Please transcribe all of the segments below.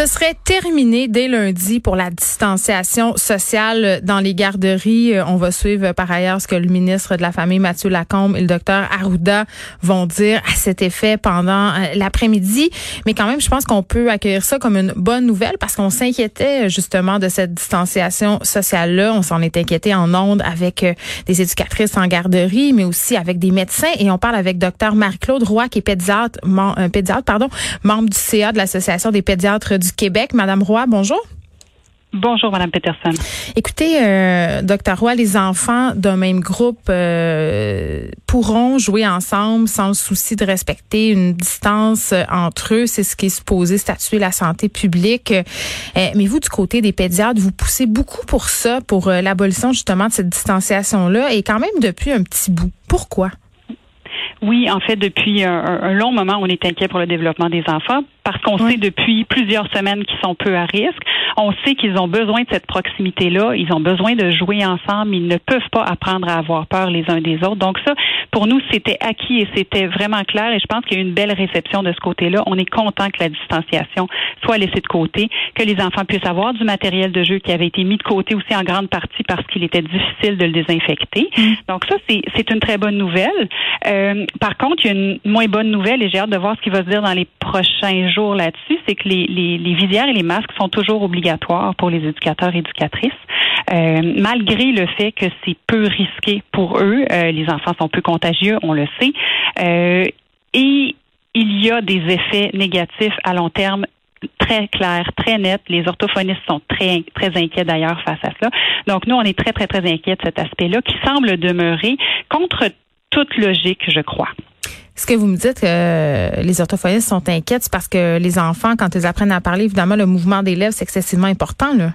Ce serait terminé dès lundi pour la distanciation sociale dans les garderies. On va suivre par ailleurs ce que le ministre de la Famille, Mathieu Lacombe, et le docteur Arruda vont dire à cet effet pendant euh, l'après-midi. Mais quand même, je pense qu'on peut accueillir ça comme une bonne nouvelle parce qu'on s'inquiétait justement de cette distanciation sociale-là. On s'en est inquiété en ondes avec euh, des éducatrices en garderie, mais aussi avec des médecins. Et on parle avec docteur Marie-Claude Roy, qui est pédiatre, euh, pédiatre pardon, membre du CA de l'Association des pédiatres du Québec. Madame Roy, bonjour. Bonjour, Madame Peterson. Écoutez, euh, docteur Roy, les enfants d'un même groupe euh, pourront jouer ensemble sans le souci de respecter une distance euh, entre eux. C'est ce qui est supposé statuer la santé publique. mais vous, du côté des pédiatres, vous poussez beaucoup pour ça, pour l'abolition justement de cette distanciation-là, et quand même depuis un petit bout. Pourquoi? Oui, en fait, depuis un, long moment, on est inquiet pour le développement des enfants parce qu'on sait depuis plusieurs semaines qu'ils sont peu à risque. On sait qu'ils ont besoin de cette proximité-là. Ils ont besoin de jouer ensemble. Ils ne peuvent pas apprendre à avoir peur les uns des autres. Donc ça, pour nous, c'était acquis et c'était vraiment clair. Et je pense qu'il y a eu une belle réception de ce côté-là. On est content que la distanciation soit laissée de côté, que les enfants puissent avoir du matériel de jeu qui avait été mis de côté aussi en grande partie parce qu'il était difficile de le désinfecter. Mm. Donc ça, c'est une très bonne nouvelle. Euh, par contre, il y a une moins bonne nouvelle et j'ai hâte de voir ce qui va se dire dans les prochains jours là-dessus, c'est que les, les, les, visières et les masques sont toujours obligatoires pour les éducateurs et éducatrices, euh, malgré le fait que c'est peu risqué pour eux. Euh, les enfants sont peu contagieux, on le sait. Euh, et il y a des effets négatifs à long terme très clairs, très nets. Les orthophonistes sont très, très inquiets d'ailleurs face à cela. Donc, nous, on est très, très, très inquiets de cet aspect-là qui semble demeurer contre toute logique, je crois. Ce que vous me dites que euh, les orthophonistes sont inquiets, c'est parce que les enfants, quand ils apprennent à parler, évidemment, le mouvement des lèvres, c'est excessivement important, là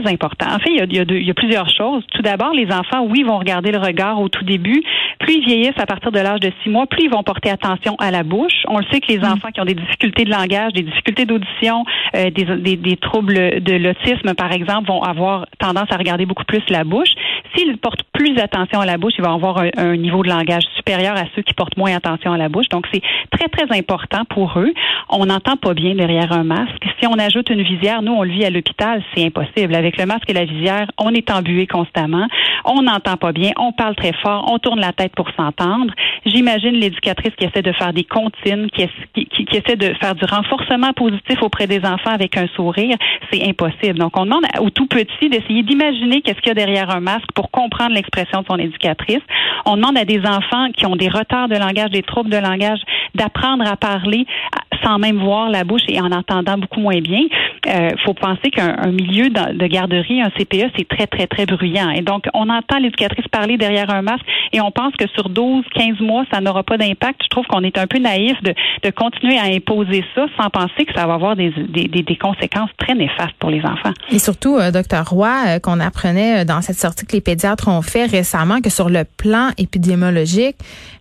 très important. En fait, il y, a, il, y a plusieurs choses. Tout d'abord, les enfants, oui, vont regarder le regard au tout début. Plus ils vieillissent à partir de l'âge de six mois, plus ils vont porter attention à la bouche. On le sait que les mm. enfants qui ont des difficultés de langage, des difficultés d'audition, euh, des, des, des, troubles de l'autisme, par exemple, vont avoir tendance à regarder beaucoup plus la bouche. S'ils portent plus attention à la bouche, ils vont avoir un, niveau de langage supérieur à ceux qui portent moins attention à la bouche. Donc, c'est très, très important pour eux. On n'entend pas bien derrière un masque. Si on ajoute une visière, nous, on le vit à l'hôpital, c'est impossible. Avec le masque et la visière, on est embué constamment. On n'entend pas bien. On parle très fort. On tourne la tête pour s'entendre. J'imagine l'éducatrice qui essaie de faire des comptines, qui, qui, essaie de faire du renforcement positif auprès des enfants avec un sourire. C'est impossible. Donc, on demande au tout petit d'essayer d'imaginer qu'est-ce qu'il y a derrière un masque pour comprendre l'expression de son éducatrice. On demande à des enfants qui ont des retards de langage, des troubles de langage, d'apprendre à parler sans même voir la bouche et en entendant beaucoup moins bien. Il euh, faut penser qu'un milieu de garderie, un CPE, c'est très, très, très bruyant. Et donc, on entend l'éducatrice parler derrière un masque et on pense que sur 12, 15 mois, ça n'aura pas d'impact. Je trouve qu'on est un peu naïf de, continuer à imposer ça sans penser que ça va avoir des, conséquences très néfastes pour les enfants. Et surtout, euh, docteur Roy, euh, qu'on apprenait dans cette sortie que les pédiatres ont fait récemment que sur le plan épidémiologique,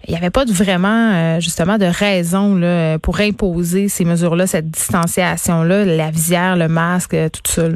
il n'y avait pas vraiment, justement, de raison pour imposer ces mesures-là, cette distanciation-là, la visière, le masque, tout ça?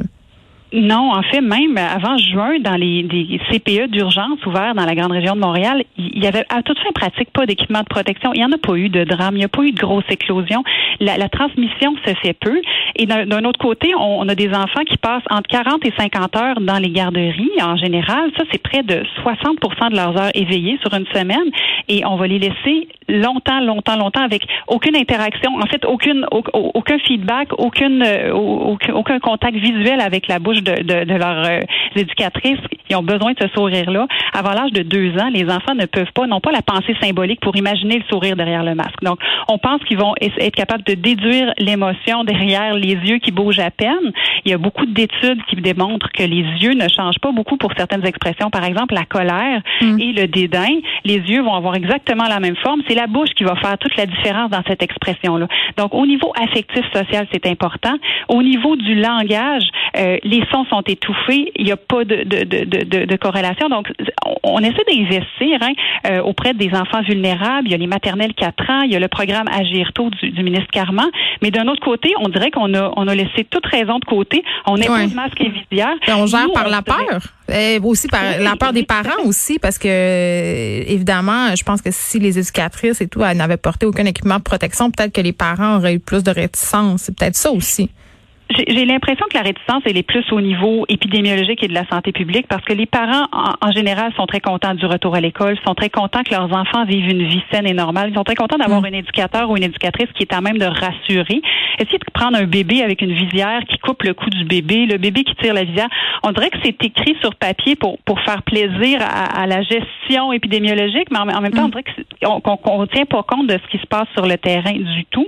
Non, en fait, même avant juin, dans les, CPE d'urgence ouverts dans la grande région de Montréal, il y avait à toute fin pratique pas d'équipement de protection. Il n'y en a pas eu de drame, il n'y a pas eu de grosse éclosion. La, transmission se fait peu. Et d'un autre côté, on, a des enfants qui passent entre 40 et 50 heures dans les garderies en général. Ça, c'est près de 60% de leurs heures éveillées sur une semaine. Et on va les laisser longtemps, longtemps, longtemps avec aucune interaction, en fait, aucune, aucun feedback, aucune, euh, aucun contact visuel avec la bouche de, de, de leurs euh, éducatrices qui ont besoin de ce sourire-là. Avant l'âge de deux ans, les enfants ne peuvent pas, n'ont pas la pensée symbolique pour imaginer le sourire derrière le masque. Donc, on pense qu'ils vont être capables de déduire l'émotion derrière les yeux qui bougent à peine. Il y a beaucoup d'études qui démontrent que les yeux ne changent pas beaucoup pour certaines expressions. Par exemple, la colère mm. et le dédain. Les yeux vont avoir exactement la même forme. C'est la bouche qui va faire toute la différence dans cette expression-là. Donc, au niveau affectif social, c'est important. Au niveau du langage, euh, les sons sont étouffés, il n'y a pas de, de, de, de, corrélation. Donc, on, essaie d'investir hein, euh, auprès des enfants vulnérables. Il y a les maternelles 4 ans, il y a le programme Agir tôt du, du ministre Carman. Mais d'un autre côté, on dirait qu'on a, on a laissé toute raison de côté. On est ouais. masque et visière. on gère par la peur. Et aussi par la peur des parents aussi, parce que évidemment, je pense que si les éducatrices et tout n'avaient porté aucun équipement de protection, peut-être que les parents auraient eu plus de réticence. C'est peut-être ça aussi. J'ai l'impression que la réticence, elle est plus au niveau épidémiologique et de la santé publique parce que les parents, en, général, sont très contents du retour à l'école, sont très contents que leurs enfants vivent une vie saine et normale. Ils sont très contents d'avoir mm. un éducateur ou une éducatrice qui est à même de rassurer. Essayer de prendre un bébé avec une visière qui coupe le cou du bébé, le bébé qui tire la visière. On dirait que c'est écrit sur papier pour, pour faire plaisir à, la gestion épidémiologique, mais en, même temps, on mm. dirait qu'on ne tient pas compte de ce qui se passe sur le terrain du tout.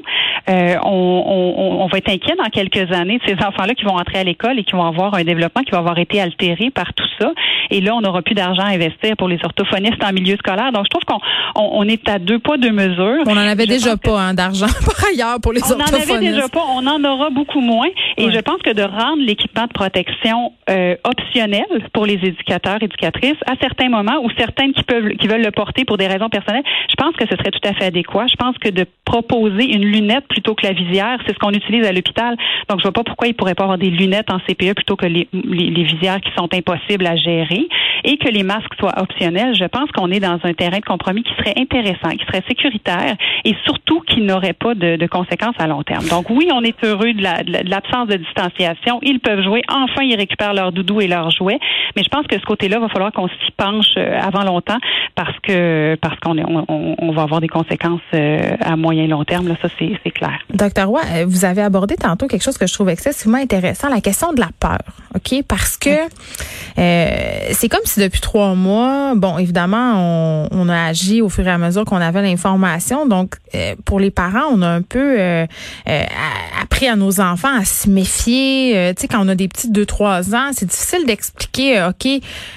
Euh, on, on, on va être inquiet dans quelques années de ces enfants-là qui vont entrer à l'école et qui vont avoir un développement qui va avoir été altéré par tout ça. Et là, on n'aura plus d'argent à investir pour les orthophonistes en milieu scolaire. Donc, je trouve qu'on on, est à deux poids, deux mesures. On n'en avait déjà pas hein, d'argent par ailleurs pour les orthophonistes. On n'en avait déjà pas. On en aura beaucoup moins. Et je pense que de rendre l'équipement de protection euh, optionnel pour les éducateurs, éducatrices, à certains moments ou certaines qui peuvent, qui veulent le porter pour des raisons personnelles, je pense que ce serait tout à fait adéquat. Je pense que de proposer une lunette plutôt que la visière, c'est ce qu'on utilise à l'hôpital. Donc, je vois pas pourquoi il pourrait pas avoir des lunettes en CPE plutôt que les, visières qui sont impossibles à gérer et que les masques soient optionnels. Je pense qu'on est dans un terrain de compromis qui serait intéressant, qui serait sécuritaire et surtout qui n'aurait pas de, conséquences à long terme. Donc oui, on est heureux de l'absence de, distanciation. Ils peuvent jouer. Enfin, ils récupèrent leur doudou et leurs jouets. Mais je pense que ce côté-là, va falloir qu'on s'y penche euh, avant longtemps parce que parce qu'on on, on, va avoir des conséquences euh, à moyen et long terme. Là, ça, c'est clair. Docteur Roy, euh, vous avez abordé tantôt quelque chose que je trouve excessivement intéressant, la question de la peur. OK? Parce que euh, c'est comme si depuis trois mois, bon, évidemment, on, on, a agi au fur et à mesure qu'on avait l'information. Donc, euh, pour les parents, on a un peu euh, appris à nos enfants à se méfier. tu sais, quand on a des petits de 2-3 ans, c'est difficile d'expliquer, OK,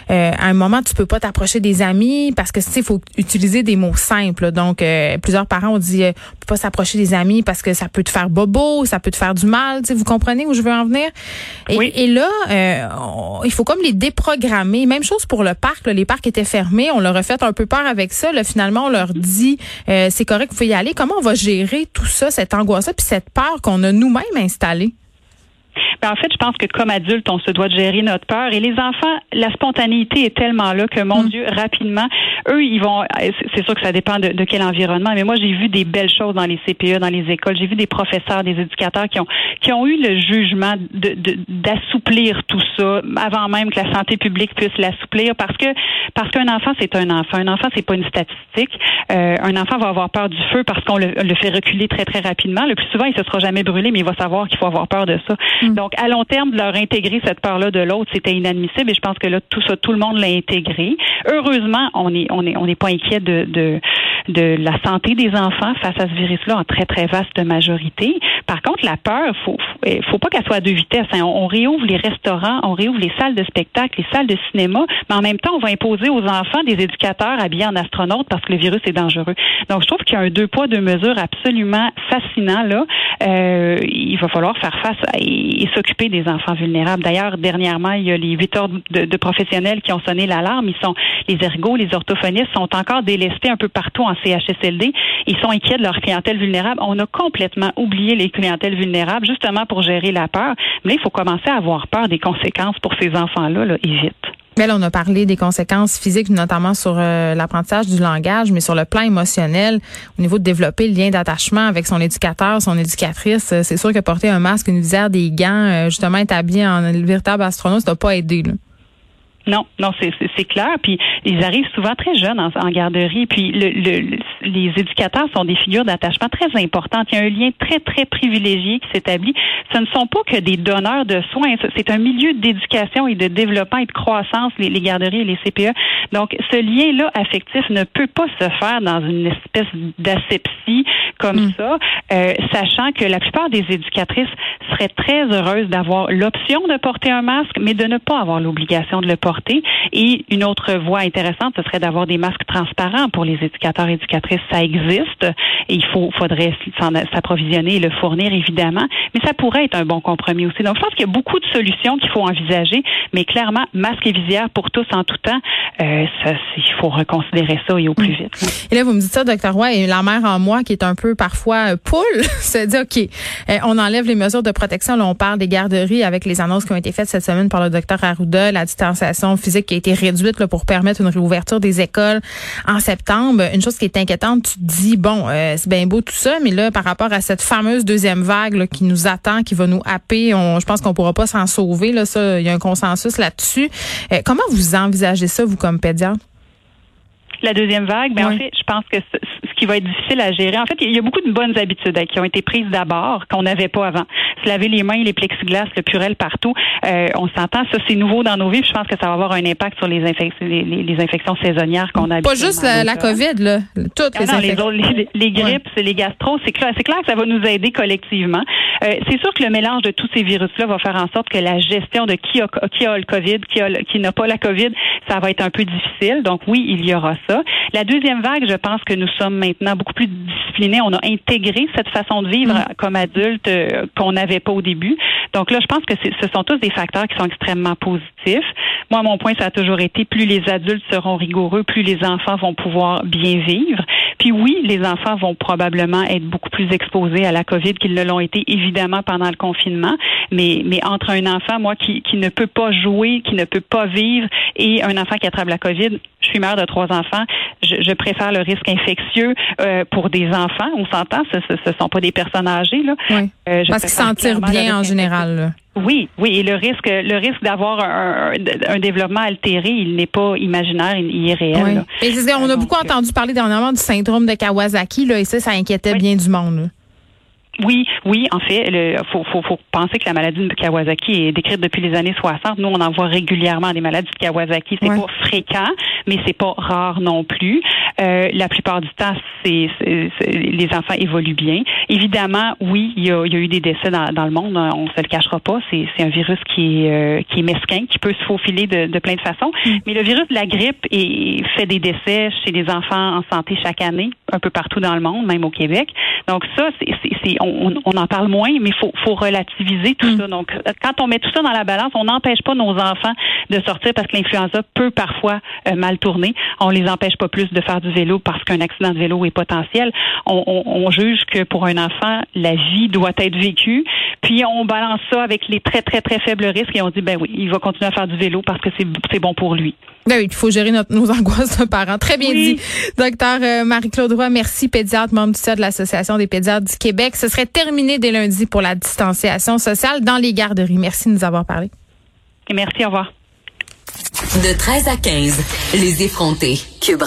à un moment, tu peux pas t'approcher des amis parce que, tu sais, il faut utiliser des mots simples. Donc, plusieurs parents ont dit, on peut pas s'approcher des amis parce que ça peut te faire bobo, ça peut te faire du mal. Tu sais, vous comprenez où je veux en venir? Et, et là, euh, il faut comme les déprogrammer. Même chose pour le parc. les parcs étaient fermés. On leur a fait un peu peur avec ça. Là, finalement, on leur dit euh, c'est correct, vous pouvez y aller. Comment on va gérer tout ça, cette angoisse-là, puis cette peur qu'on a nous-mêmes installée? Ben, en fait, je pense que comme adulte, on se doit de gérer notre peur. Et les enfants, la spontanéité est tellement là que, mon mm. Dieu, rapidement, eux, ils vont. C'est sûr que ça dépend de, quel environnement, mais moi, j'ai vu des belles choses dans les CPE, dans les écoles. J'ai vu des professeurs, des éducateurs qui ont qui ont eu le jugement de d'assouplir tout ça avant même que la santé publique puisse l'assouplir, parce que parce qu'un enfant, c'est un enfant. Un enfant, c'est pas une statistique. Euh, un enfant va avoir peur du feu parce qu'on le, le, fait reculer très très rapidement. Le plus souvent, il se sera jamais brûlé, mais il va savoir qu'il faut avoir peur de ça. Mm. Donc, à long terme, de leur intégrer cette peur-là de l'autre, c'était inadmissible. Et je pense que là, tout ça, tout le monde l'a intégré. Heureusement, on est, on est, on n'est pas inquiet de, de, de la santé des enfants face à ce virus-là en très, très vaste majorité. Par contre, la peur, faut, faut, eh, faut pas qu'elle soit à deux vitesses. Hein. On, réouvre les restaurants, on réouvre les salles de spectacle, les salles de cinéma, mais en même temps, on va imposer aux enfants des éducateurs habillés en astronautes parce que le virus est dangereux. Donc, je trouve qu'il y a un deux poids, deux mesures absolument fascinant là. Euh, il va falloir faire face et, s'occuper des enfants vulnérables. D'ailleurs, dernièrement, il y a les huit heures de, professionnels qui ont sonné l'alarme. Ils sont les ergots, les orthophonistes sont encore délestés un peu partout en CHSLD. Ils sont inquiets de leur clientèle vulnérable. On a complètement oublié les clientèles vulnérables justement pour gérer la peur. Mais il faut commencer à avoir peur des conséquences pour ces enfants-là là, et. Mais là, on a parlé des conséquences physiques, notamment sur euh, l'apprentissage du langage, mais sur le plan émotionnel, au niveau de développer le lien d'attachement avec son éducateur, son éducatrice, euh, c'est sûr que porter un masque, une visière, des gants, euh, justement habillé en véritable astronaute, ça doit pas aider. Là. Non, non, c'est clair. Puis ils arrivent souvent très jeunes en, garderie. Puis le, les éducateurs sont des figures d'attachement très importantes. Il y a un lien très très privilégié qui s'établit. Ce ne sont pas que des donneurs de soins. C'est un milieu d'éducation et de développement et de croissance les, les garderies et les CPE. Donc ce lien-là affectif ne peut pas se faire dans une espèce d'asepsie comme mm. ça, euh, sachant que la plupart des éducatrices seraient très heureuses d'avoir l'option de porter un masque, mais de ne pas avoir l'obligation de le porter. Et une autre voie intéressante, ce serait d'avoir des masques transparents pour les éducateurs et éducatrices ça existe et il faut, faudrait s'approvisionner et le fournir évidemment, mais ça pourrait être un bon compromis aussi. Donc, je pense qu'il y a beaucoup de solutions qu'il faut envisager, mais clairement, masque et visière pour tous en tout temps, euh, ça, il faut reconsidérer ça et au plus mm. vite. Et là, vous me dites ça, docteur Roy, et la mère en moi qui est un peu parfois euh, poule, se dit, OK, euh, on enlève les mesures de protection. Là, on parle des garderies avec les annonces qui ont été faites cette semaine par le docteur Arruda, la distanciation physique qui a été réduite là, pour permettre une réouverture des écoles en septembre. Une chose qui est inquiétante, tu te dis, bon, c'est bien beau tout ça, mais là, par rapport à cette fameuse deuxième vague qui nous attend, qui va nous happer, on, je pense qu'on pourra pas s'en sauver. Là, ça, il y a un consensus là-dessus. comment vous envisagez ça, vous, comme pédiatre? La deuxième vague, ben en fait, je pense que ce qui va être difficile à gérer, en fait, il y a beaucoup de bonnes habitudes hein, qui ont été prises d'abord qu'on n'avait pas avant. Se laver les mains, les plexiglas, le purel partout, euh, on s'entend, ça c'est nouveau dans nos vies. je pense que ça va avoir un impact sur les, les, infections saisonnières qu'on a. Pas juste la, COVID, là, toutes les, infections. les, les, grippes, les gastro, c'est clair, c'est clair que ça va nous aider collectivement. Euh, c'est sûr que le mélange de tous ces virus-là va faire en sorte que la gestion de qui a, qui a le COVID, qui, a, qui n'a pas la COVID, ça va être un peu difficile. Donc oui, il y aura ça. La deuxième vague, je pense que nous sommes maintenant beaucoup plus On a intégré cette façon de vivre mm. comme adulte euh, qu'on n'avait pas au début. Donc là, je pense que ce sont tous des facteurs qui sont extrêmement positifs. Moi, mon point, ça a toujours été plus les adultes seront rigoureux, plus les enfants vont pouvoir bien vivre. Puis oui, les enfants vont probablement être beaucoup plus exposés à la COVID qu'ils ne l'ont été évidemment pendant le confinement. Mais, mais entre un enfant, moi, qui, qui ne peut pas jouer, qui ne peut pas vivre, et un enfant qui attrape la COVID, je suis mère de trois enfants, je, préfère le risque infectieux euh, pour des enfants. On s'entend, ce ne sont pas des personnes âgées. Là. Oui. Euh, Parce qu'ils sentent bien en général. Oui, oui, et le risque, le risque d'avoir un, un, développement altéré, il n'est pas imaginaire, il, est réel. Et on a beaucoup entendu parler dernièrement du syndrome de Kawasaki, là, et ça, ça inquiétait bien du monde. Oui, oui, en fait, il faut, faut, faut, penser que la maladie de Kawasaki est décrite depuis les années 60. Nous, on en voit régulièrement des maladies de Kawasaki. C'est pas fréquent, mais c'est pas rare non plus. Euh, la plupart du temps, c'est, les enfants évoluent bien. Évidemment, oui, il y a, il y a eu des décès dans, dans, le monde. On se le cachera pas. C'est, un virus qui est, euh, qui est mesquin, qui peut se faufiler de, de plein de façons. Mm. Mais le virus de la grippe est, fait des décès chez les enfants en santé chaque année, un peu partout dans le monde, même au Québec. Donc ça, c'est on, en parle moins, mais il faut, relativiser tout mm. ça. Donc, quand on met tout ça dans la balance, on n'empêche pas nos enfants de sortir parce que l'influenza peut parfois euh, mal tourner. On les empêche pas plus de faire du vélo parce qu'un accident de vélo est potentiel. On, juge que pour un enfant, la vie doit être vécue. Puis on balance ça avec les très, très, très faibles risques et on dit, ben oui, il va continuer à faire du vélo parce que c'est bon pour lui. Ben oui, il faut gérer nos angoisses de parents. Très bien dit. Docteur euh, Marie-Claude Roy, merci, pédiatre, membre du de l'Association des pédiatres du Québec. Ce serait terminé dès lundi pour la distanciation sociale dans les garderies. Merci de nous avoir parlé. merci, au revoir. De 13 à 15, les effrontés. Cube